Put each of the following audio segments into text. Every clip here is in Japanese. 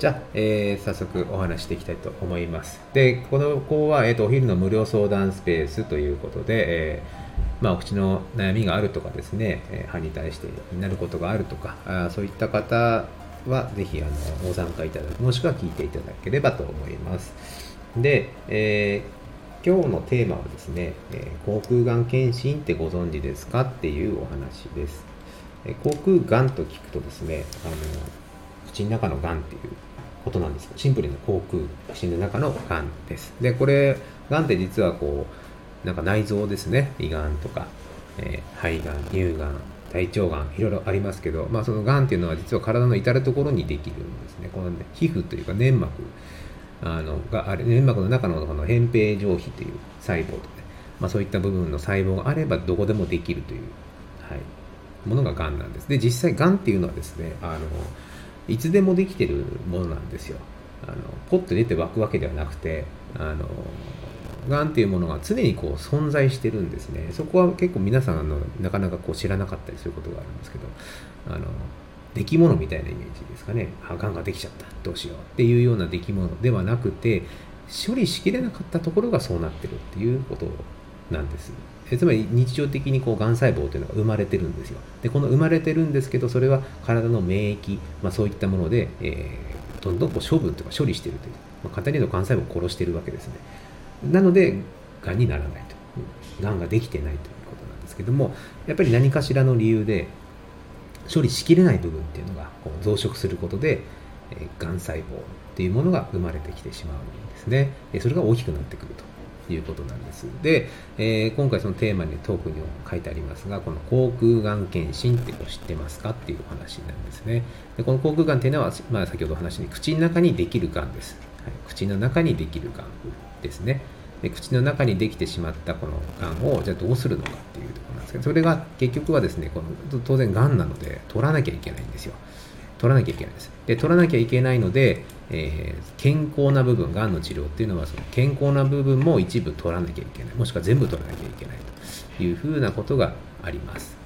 じゃあ、えー、早速お話していきたいと思います。で、この子は、えーと、お昼の無料相談スペースということで、えー、まあ、お口の悩みがあるとかですね、え歯に対してになることがあるとか、あそういった方はぜひあのご参加いただく、もしくは聞いていただければと思います。で、えー、今日のテーマはですね、え、口腔がん検診ってご存知ですかっていうお話です。え、口腔がんと聞くとですね、あの口の中のがんっていうことなんですシンプルに口腔口の中のがんです。で、これ、がんって実はこう、なんか内臓ですね、胃がんとか、えー、肺がん、乳がん、大腸がん、いろいろありますけど、まあ、そのがんっていうのは実は体の至るところにできるんですね。この、皮膚というか粘膜あのがあれ、粘膜の中のこの扁平上皮という細胞とかね、まあ、そういった部分の細胞があればどこでもできるという、はい、ものががんなんです。で、実際がんっていうのはですね、あの、いつでもできてるものなんですよ。あのポッと出て湧くわけではなくてあのがんっていうものが常にこう存在してるんですね。そこは結構皆さんのなかなかこう知らなかったりすることがあるんですけどあの出来物みたいなイメージですかね。あがんができちゃった。どうしようっていうような出来物ではなくて処理しきれなかったところがそうなってるっていうことなんです。えつまり日常的にこうがん細胞というのが生まれてるんですよ。でこの生まれてるんですけどそれは体の免疫、まあ、そういったもので、えー、どんどんこう処分とか処理しているという、まあ、簡単に言うとがん細胞を殺しているわけですね。なのでがんにならないと。がんができてないということなんですけどもやっぱり何かしらの理由で処理しきれない部分っていうのがこう増殖することで、え、がん細胞っていうものが生まれてきてしまうんですね。それが大きくなってくると。いうことなんです。で、えー、今回そのテーマにトークにも書いてありますが、この口腔がん検診って知ってますかっていうお話なんですね。でこの口腔がんっていうのは、まあ、先ほどお話に口の中にできるがんです。はい、口の中にできるがんですね。で口の中にできてしまったこのがんをじゃあどうするのかっていうところなんですけどそれが結局はですねこの当然がんなので取らなきゃいけないんですよ取らなきゃいけないです。で取らなきゃいけないのでえー、健康な部分、がんの治療っていうのは、その健康な部分も一部取らなきゃいけない、もしくは全部取らなきゃいけないというふうなことがあります。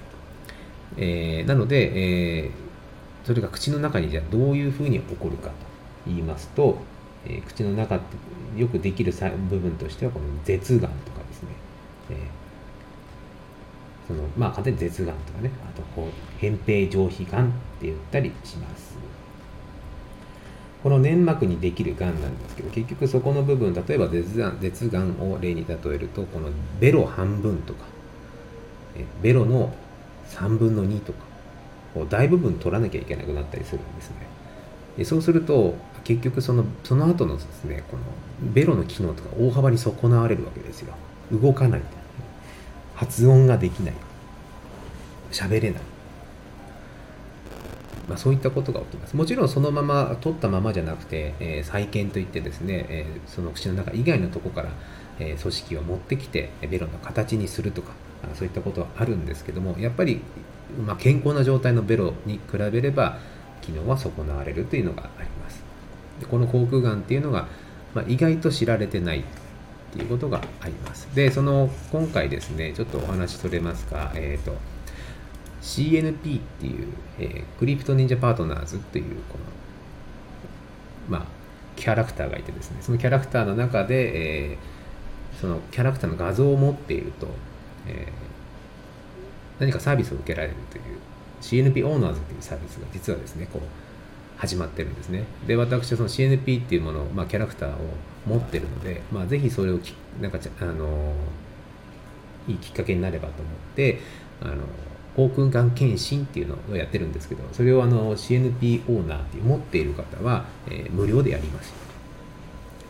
えー、なので、えー、それが口の中にじゃどういうふうに起こるかと言いますと、えー、口の中ってよくできる部分としては、この舌がんとかですね、えー、そのまあ簡単に舌がんとかね、あとこう扁平上皮がんって言ったりします。この粘膜にできるがんなんですけど結局そこの部分例えば舌がん舌がんを例に例えるとこのベロ半分とかベロの3分の2とか大部分取らなきゃいけなくなったりするんですね。でそうすると結局そのその後のですねこのベロの機能とか大幅に損なわれるわけですよ。動かない。発音ができない。喋れない。まあ、そういったことが起きます。もちろんそのまま取ったままじゃなくて、えー、再建といってですね、えー、その口の中以外のとこから、えー、組織を持ってきてベロの形にするとかそういったことはあるんですけどもやっぱり、まあ、健康な状態のベロに比べれば機能は損なわれるというのがあります。でこの口腔がんっていうのが、まあ、意外と知られてないっていうことがあります。で、その今回ですね、ちょっとお話取れますか、えっ、と CNP っていう、えー、クリプト忍者パートナーズっていうこのまあキャラクターがいてですね。そのキャラクターの中で、えー、そのキャラクターの画像を持っていると、えー、何かサービスを受けられるという CNP オーナーズっていうサービスが実はですねこう始まってるんですね。で私はその CNP っていうものを、まあ、キャラクターを持ってるので、まあ、ぜひそれをきなんかあのいいきっかけになればと思ってあの口腔がん検診っていうのをやってるんですけど、それをあの CNP オーナーって持っている方は、えー、無料でやります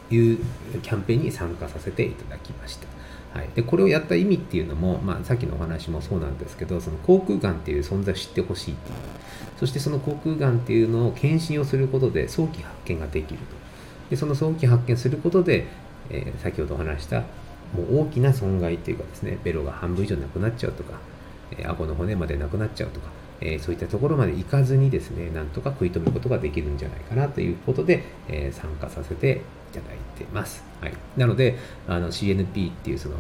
というキャンペーンに参加させていただきました。はい、でこれをやった意味っていうのも、まあ、さっきのお話もそうなんですけどその口腔がんっていう存在を知ってほしいっていう。そしてその口腔がんっていうのを検診をすることで早期発見ができると。でその早期発見することで、えー、先ほどお話したもう大きな損害っていうかですねベロが半分以上なくなっちゃうとかえ顎の骨までなくなっちゃうとか、えそういったところまで行かずにですね、なんとか食い止めることができるんじゃないかなということで、え参加させていただいてます。はい。なので、あの CNP っていうその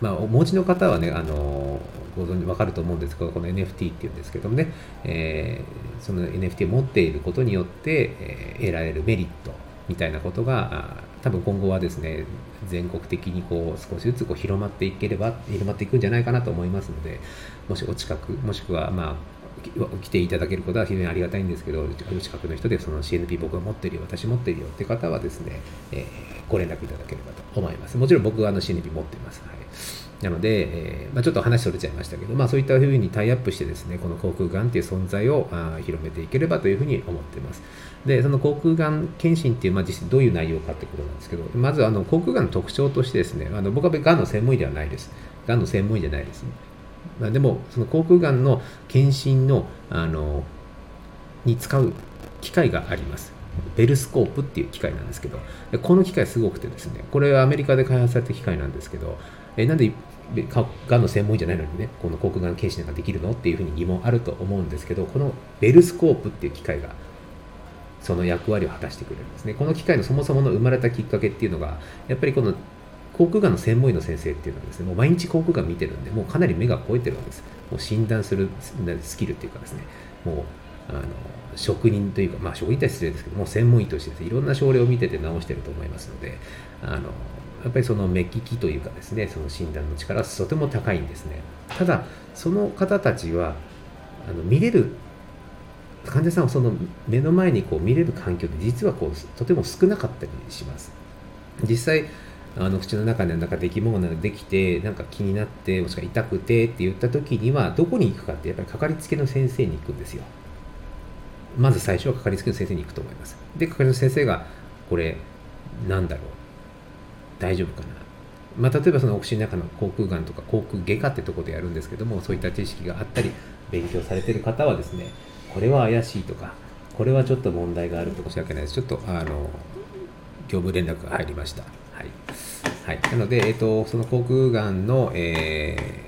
まあ、お持ちの方はね、あのご存知分かると思うんですけど、この NFT っていうんですけどもね、えー、その NFT を持っていることによって、え、得られるメリットみたいなことが、多分今後はですね、全国的にこう少しずつこう広まっていければ、広まっていくんじゃないかなと思いますので、もしお近く、もしくは、まあ、来ていただけることは非常にありがたいんですけど、お近くの人でその CNP 僕が持ってるよ、私持ってるよって方はですね、えー、ご連絡いただければと思います。もちろん僕はあの CNP 持ってます。はいなので、えー、まあ、ちょっと話それちゃいましたけど、まあ、そういったふうにタイアップしてですね、この航空がんっていう存在をあ広めていければというふうに思っています。で、その航空がん検診っていう、まあ、実際どういう内容かってことなんですけど、まずあの航空がんの特徴としてですね、あの僕はがんの専門医ではないです。がんの専門医じゃないです、まあ、でも、その航空がんの検診の、あの、に使う機械があります。ベルスコープっていう機械なんですけど、この機械すごくてですね、これはアメリカで開発された機械なんですけど、えなんでがんの専門医じゃないのにね、この口腔がん検診なんかできるのっていうふうに疑問あると思うんですけど、このベルスコープっていう機械がその役割を果たしてくれるんですね。この機械のそもそもの生まれたきっかけっていうのが、やっぱりこの口腔がんの専門医の先生っていうのはですね、もう毎日口腔がん見てるんで、もうかなり目が肥えてるわけです。もう診断するスキルっていうかですね、もう、あの、職人というか、まあ職人って失礼ですけども、専門医としてです、ね、いろんな症例を見てて治してると思いますので、あの、やっぱりその目利きというかですねその診断の力はとても高いんですねただその方たちはあの見れる患者さんをその目の前にこう見れる環境って実はこうとても少なかったりします。実際あの口の中でなんか出来物ができてなんか気になってもしくは痛くてって言った時にはどこに行くかってやっぱりかかりつけの先生に行くんですよ。まず最初はかかりつけの先生に行くと思います。でかかりつけの先生がこれなんだろう。大丈夫かな。まあ、例えばそのお口の中の口腔がんとか口腔外科ってとこでやるんですけどもそういった知識があったり勉強されてる方はですねこれは怪しいとかこれはちょっと問題があると申し訳ないです。ちょっとあの業務連絡が入りました。はい、はい、なので、えっと、その口腔がんの、え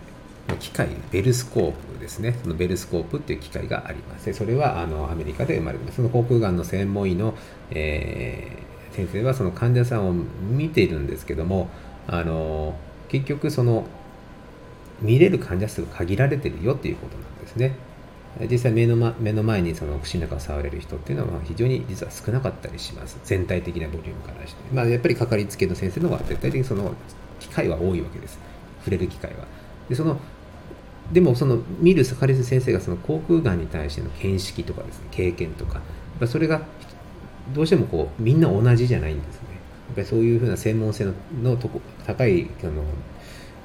ー、機械ベルスコープですね。そのベルスコープっていう機械があります。それはあのアメリカで生まれてます。その口腔がんの専門医の、えー先生はその患者さんを見ているんですけどもあの結局その見れる患者数が限られてるよっていうことなんですね。実際目の,、ま、目の前にその口の中を触れる人っていうのは非常に実は少なかったりします。全体的なボリュームからして、まあ、やっぱりかかりつけの先生の方が絶対的にその機会は多いわけです。触れる機会は。でそのでもその見るかりつけ先生がその口腔がんに対しての見識とかですね経験とか。それがどうしてもこうみんな同じじゃないんですね。やっぱりそういうふうな専門性ののとこ高いあの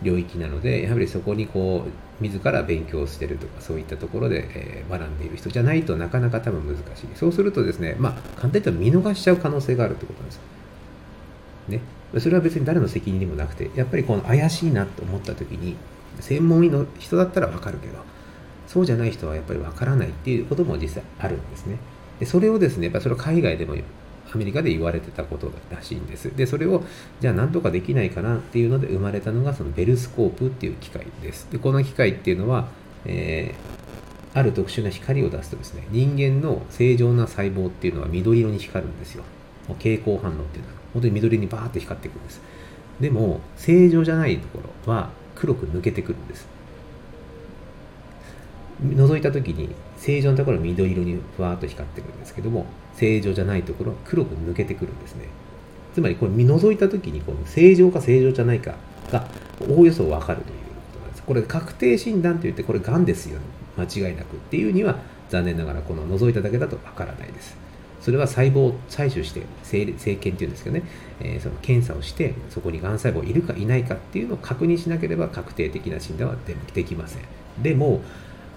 領域なのでやはりそこにこう自ら勉強してるとかそういったところで、え、学んでいる人じゃないとなかなか多分難しい。そうするとですねまあ簡単に言ったら見逃しちゃう可能性があるってことなんですね。それは別に誰の責任にもなくてやっぱりこの怪しいなと思った時に専門医の人だったら分かるけどそうじゃない人はやっぱり分からないっていうことも実際あるんですね。でそれをですね、やっぱそれは海外でもアメリカで言われてたことらしいんです。で、それをじゃあ何とかできないかなっていうので生まれたのがそのベルスコープっていう機械です。で、この機械っていうのは、えー、ある特殊な光を出すとですね、人間の正常な細胞っていうのは緑色に光るんですよ。もう蛍光反応っていうのは本当に緑にバーって光っていくんです。でも、正常じゃないところは黒く抜けてくるんです。覗いた時に正常なところは緑色にふわっと光ってくるんですけども正常じゃないところは黒く抜けてくるんですね。つまりこれ見覗いた時にこの正常か正常じゃないかがおおよそ分かるということなんです。これ確定診断といってこれがんですよね。間違いなくっていうには残念ながらこの覗いただけだと分からないです。それは細胞を採取して生検っていうんですけどね、えー、その検査をしてそこにがん細胞いるかいないかっていうのを確認しなければ確定的な診断はできません。でも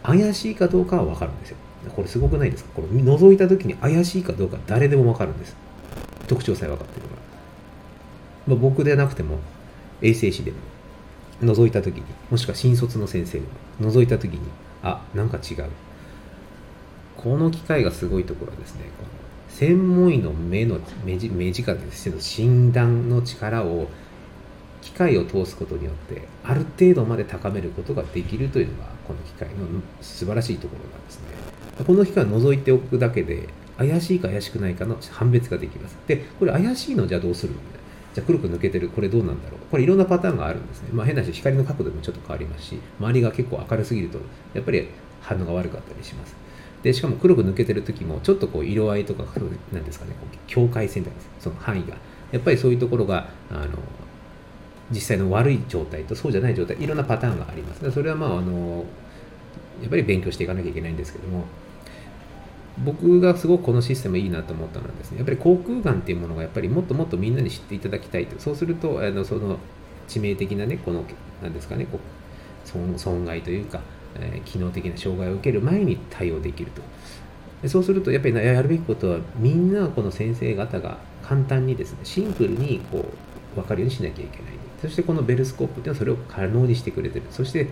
怪しいかどうかは分かるんですよ。これすごくないですか？これ覗いた時に怪しいかどうか誰でも分かるんです。特徴さえ分かってるから。まあ、僕でなくても衛生士でも覗いた時にもしくは新卒の先生でも覗いた時にあなんか違うこの機械がすごいところはですね専門医の目の目目力ですけど診断の力を機械を通すことによってある程度まで高めることができるというのがこの機械の素晴らしいところなんですねこの機械を除いておくだけで怪しいか怪しくないかの判別ができます。でこれ怪しいのじゃどうするじゃあ黒く抜けてる。これどうなんだろう。これいろんなパターンがあるんですね、まあ、変な話光の角度もちょっと変わりますし周りが結構明るすぎるとやっぱり反応が悪かったりします。でしかも黒く抜けてる時もちょっとこう色合いとかなんですかねこう境界線とかその範囲が。やっぱりそういうところがあの実際の悪い状態とそうじゃない状態いろんなパターンがあります。それはまああのやっぱり勉強していかなきゃいけないんですけども僕がすごくこのシステムいいなと思ったのはですねやっぱり航空眼っていうものがやっぱりもっともっとみんなに知っていただきたいと。そうするとあのその致命的なねこの何ですかねこう損害というか、えー、機能的な障害を受ける前に対応できると。でそうするとやっぱりやるべきことはみんなこの先生方が簡単にですねシンプルにこう分かるようにしなきゃいけない。そしてこのベルスコープっていうのはそれを可能にしてくれてる。そして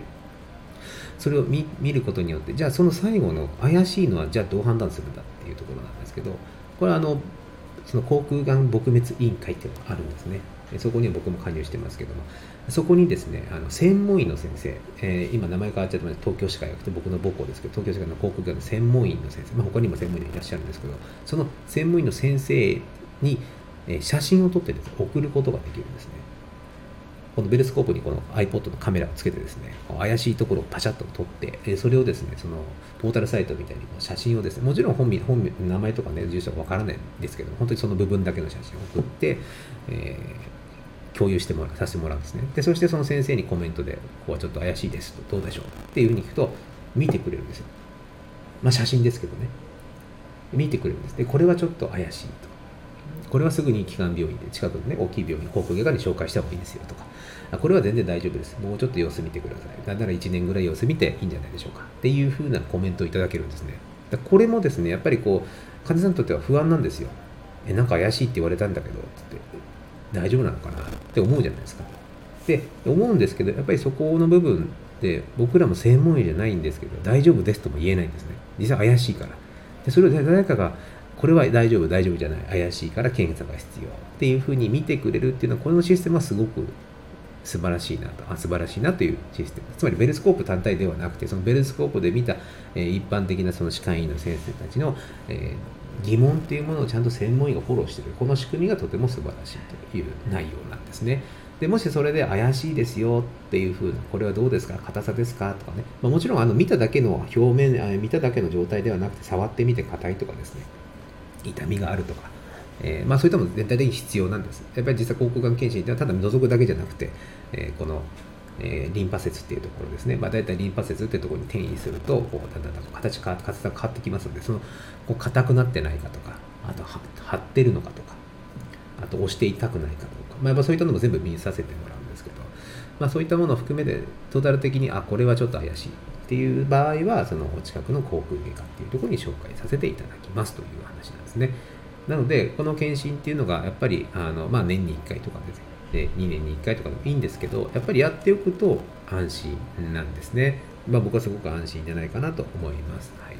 それを見ることによってじゃあその最後の怪しいのはじゃあどう判断するんだっていうところなんですけどこれはあのその航空がん撲滅委員会っていうのがあるんですね。そこには僕も加入してますけども。そこにですねあの専門医の先生、えー、今名前変わっちゃってます東京歯科医学って僕の母校ですけど東京歯科の航空がんの専門医の先生、まあ、他にも専門医がいらっしゃるんですけどその専門医の先生に写真を撮ってです、ね、送ることができるんですねこのベルスコープにこの iPod のカメラをつけてですね、怪しいところをパシャッと撮って、それをですね、そのポータルサイトみたいに写真をですね、もちろん本名、本名名前とかね、住所はわからないんですけど、本当にその部分だけの写真を送って、えー、共有してもらう、させてもらうんですね。で、そしてその先生にコメントで、ここはちょっと怪しいですと、どうでしょうっていうふうに聞くと、見てくれるんですよ。まあ写真ですけどね。見てくれるんです。で、これはちょっと怪しいと。これはすぐに基幹病院で近くのね、大きい病院、航空外科に紹介した方がいいですよとか、これは全然大丈夫です。もうちょっと様子見てください。なんなら1年ぐらい様子見ていいんじゃないでしょうか。っていうふうなコメントをいただけるんですね。これもですね、やっぱりこう、患者さんにとっては不安なんですよ。え、なんか怪しいって言われたんだけどつ、って大丈夫なのかな？って思うじゃないですか。で、思うんですけど、やっぱりそこの部分で、僕らも専門医じゃないんですけど、大丈夫ですとも言えないんですね。実は怪しいから。でそれを誰かがこれは大丈夫、大丈夫じゃない、怪しいから検査が必要っていうふうに見てくれるっていうのは、このシステムはすごく素晴らしいなと、あ素晴らしいなというシステム。つまりベルスコープ単体ではなくて、そのベルスコープで見た、えー、一般的なその歯科医の先生たちの、えー、疑問っていうものをちゃんと専門医がフォローしてる。この仕組みがとても素晴らしいという内容なんですね。でもしそれで怪しいですよっていうふうな、これはどうですか？硬さですか？とかね。まあ、もちろんあの見ただけの表面、見ただけの状態ではなくて、触ってみて硬いとかですね。痛みがあるとか、えー、まあ、そういったもの全体的に必要なんです。やっぱり実際、口腔がん検診ってはただ覗くだけじゃなくて、えー、この、えー、リンパ節っていうところですね、まあ、大体リンパ節っていうところに転移すると、こうだんだん形変わ形が変わってきますので、そのこう硬くなってないかとか、あと張ってるのかとか、あと押して痛くないかとか、まあ、やっぱそういったのも全部見させてもらうんですけど、まあ、そういったものを含めて、トータル的に、あ、これはちょっと怪しい。っていう場合は、そのお近くの口腔外科っていうところに紹介させていただきますという話なんですね。なので、この検診っていうのが、やっぱり、あのまあ、年に1回とかで、ね2年に1回とかでもいいんですけど、やっぱりやっておくと安心なんですね。まあ、僕はすごく安心じゃないかなと思います。はい、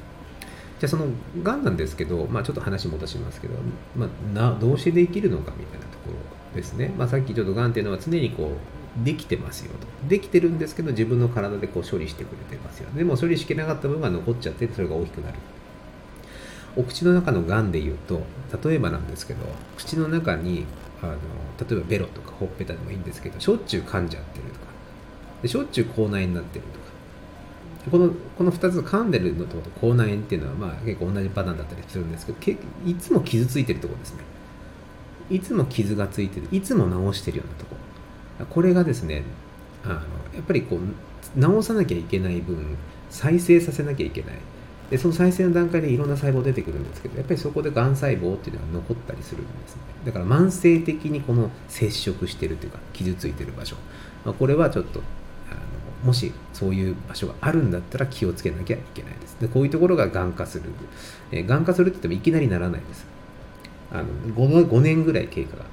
じゃあ、その、がんなんですけど、まあ、ちょっと話戻しますけど、まあ、などうしてできるのかみたいなところですね。まあ、さっきちょっとがんっていうのは常にこう、できてますよと。できてるんですけど、自分の体でこう処理してくれてますよ。でも処理しきれなかった部分が残っちゃって、それが大きくなる。お口の中のがんでいうと例えばなんですけど口の中にあの例えばベロとかほっぺたでもいいんですけどしょっちゅう噛んじゃってるとかでしょっちゅう口内炎になってるとかこのこの2つ噛んでるのと口内炎っていうのはまあ結構同じパターンだったりするんですけどいつも傷ついてるとこですねいつも傷がついてるいつも治してるようなとここれがですねあのやっぱりこう治さなきゃいけない分再生させなきゃいけない。でその再生の段階でいろんな細胞出てくるんですけどやっぱりそこでがん細胞っていうのは残ったりするんですね。だから慢性的にこの接触してるというか傷ついてる場所、まあ、これはちょっとあのもしそういう場所があるんだったら気をつけなきゃいけないです。でこういうところががん化する、えー、がん化するって言ってもいきなりならないです。あの 5, 5年ぐらい経過が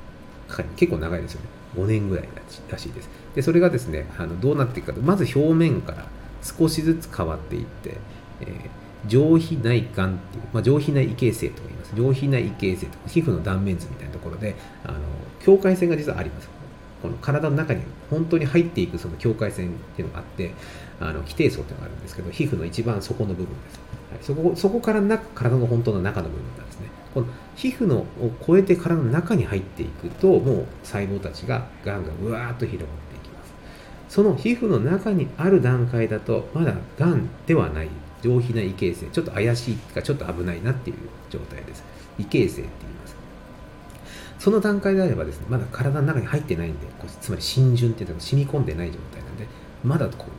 かかる結構長いですよね。5年ぐらいらしいですでそれがですねあのどうなっていくかとまず表面から少しずつ変わっていって、えー上皮内管っていう、まあ、上皮内異形成と言います。上皮内異形成とか、皮膚の断面図みたいなところで、あの境界線が実はあります。この体の中に本当に入っていくその境界線っていうのがあって、あの規定層っていうのがあるんですけど、皮膚の一番底の部分です。はい、そこそこからな体の本当の中の部分なんです。この皮膚のを超えて体の中に入っていくともう細胞たちががんがうわーっと広がっていきます。その皮膚の中にある段階だとまだがんではない上皮な異形成ちょっと怪しいかちょっと危ないなっていう状態です。異形成って言います。その段階であればですねまだ体の中に入ってないんでつまり浸潤っていうのが染み込んでない状態なんでまだこう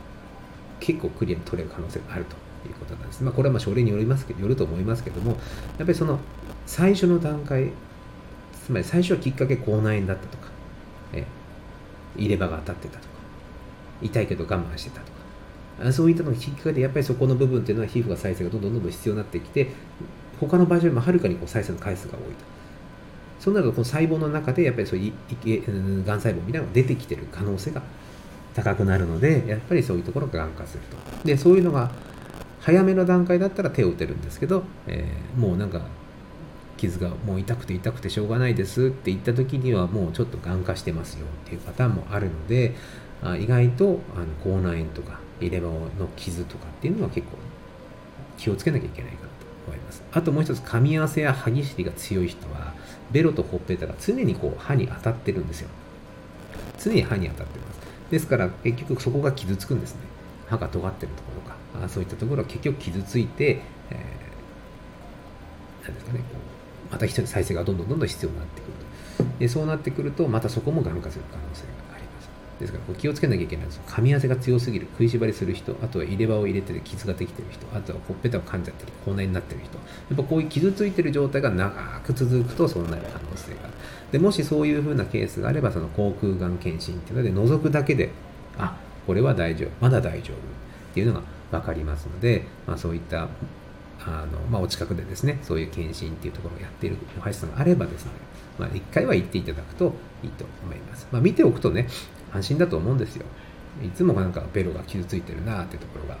結構クリアに取れる可能性があるということなんです。まあ、これはまあ症例によりますけどよると思いますけども、やっぱりその最初の段階、つまり最初はきっかけ口内炎だったとか、え入れ歯が当たってたとか、痛いけど我慢してたとか、そういったのがきっかけで、やっぱりそこの部分っていうのは皮膚が再生がどんどんどんどん必要になってきて、他の場合よりもはるかにこう再生の回数が多いと。そうなると、この細胞の中でやっぱりそういうがん細胞みたいなのが出てきてる可能性が高くなるので、やっぱりそういうところががん化すると。で、そういうのが早めの段階だったら手を打てるんですけど、えー、もうなんか傷がもう痛くて痛くてしょうがないですって言った時にはもうちょっとがん化してますよっていうパターンもあるのであ意外とあの口内炎とか入れ歯の傷とかっていうのは結構気をつけなきゃいけないかなと思います。あともう一つ噛み合わせや歯ぎしりが強い人はベロとほっぺたが常にこう歯に当たってるんですよ。常に歯に当たってます。ですから結局そこが傷つくんですね。歯が尖ってるところがあそういったところは結局傷ついて、えー、なんですかねこうまた人再生がどんどんどんどん必要になってくる。とでそうなってくるとまたそこもがん化する可能性があります。ですからこう気をつけなきゃいけないんです噛み合わせが強すぎる食いしばりする人あとは入れ歯を入れて傷ができてる人あとはほっぺたを噛んじゃったり口内になってる人。やっぱこういう傷ついてる状態が長く続くとそうなる可能性がある。でもしそういうふうなケースがあればその口腔がん検診っていうので覗くだけであこれは大丈夫まだ大丈夫っていうのが分かりますので、まあ、そういったあの、まあ、お近くでですねそういう検診っていうところをやっている歯医者さんがあればですね、まあ、1回は行っていただくといいと思います、まあ、見ておくとね安心だと思うんですよ。いつもなんかベロが傷ついてるなっていうところが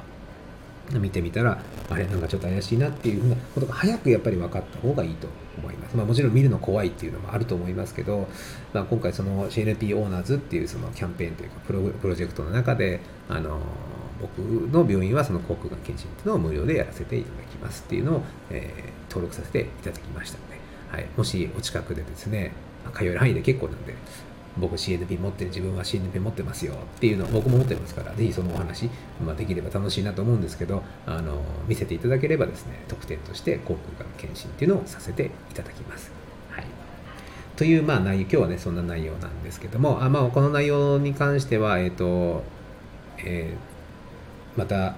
見てみたらあれなんかちょっと怪しいなっていうふうなことが早くやっぱり分かった方がいいと思います、まあ、もちろん見るの怖いっていうのもあると思いますけど、まあ、今回その CNP オーナーズっていうそのキャンペーンというかプロプロジェクトの中であの僕の病院はその口腔がん検診っていうのを無料でやらせていただきますっていうのを、えー、登録させていただきましたので、はい、もしお近くでですね通える範囲で結構なんで僕 CNP 持ってる自分は CNP 持ってますよっていうのを僕も持ってますからぜひそのお話、まあ、できれば楽しいなと思うんですけどあの見せていただければですね特典として口腔がん検診っていうのをさせていただきます。はい、という、まあ、内容今日はねそんな内容なんですけどもあ、まあ、この内容に関しては、えっ、ー、とえーまた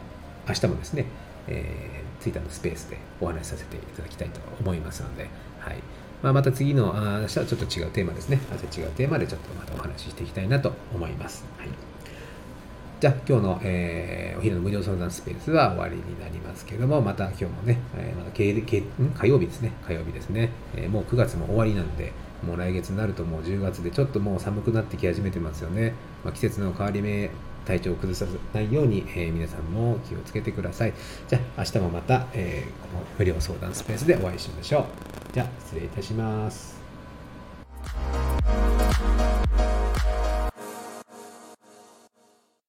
明日もですね、えー、ツイッターのスペースでお話しさせていただきたいと思いますので、はい。まあ、また次のあ明日はちょっと違うテーマですね。明日違うテーマでちょっとまたお話ししていきたいなと思います、はい、じゃあ今日の、えー、お昼の無料相談スペースは終わりになりますけどもまた今日もね、えー、また火曜日ですね。火曜日ですね、えー、もう9月も終わりなんでもう来月になるともう10月でちょっともう寒くなってき始めてますよね、まあ、季節の変わり目体調を崩さないように、えー、皆さんも気をつけてください。じゃあ、明日もまた、えー、この無料相談スペースでお会いしましょう。じゃあ、失礼いたします。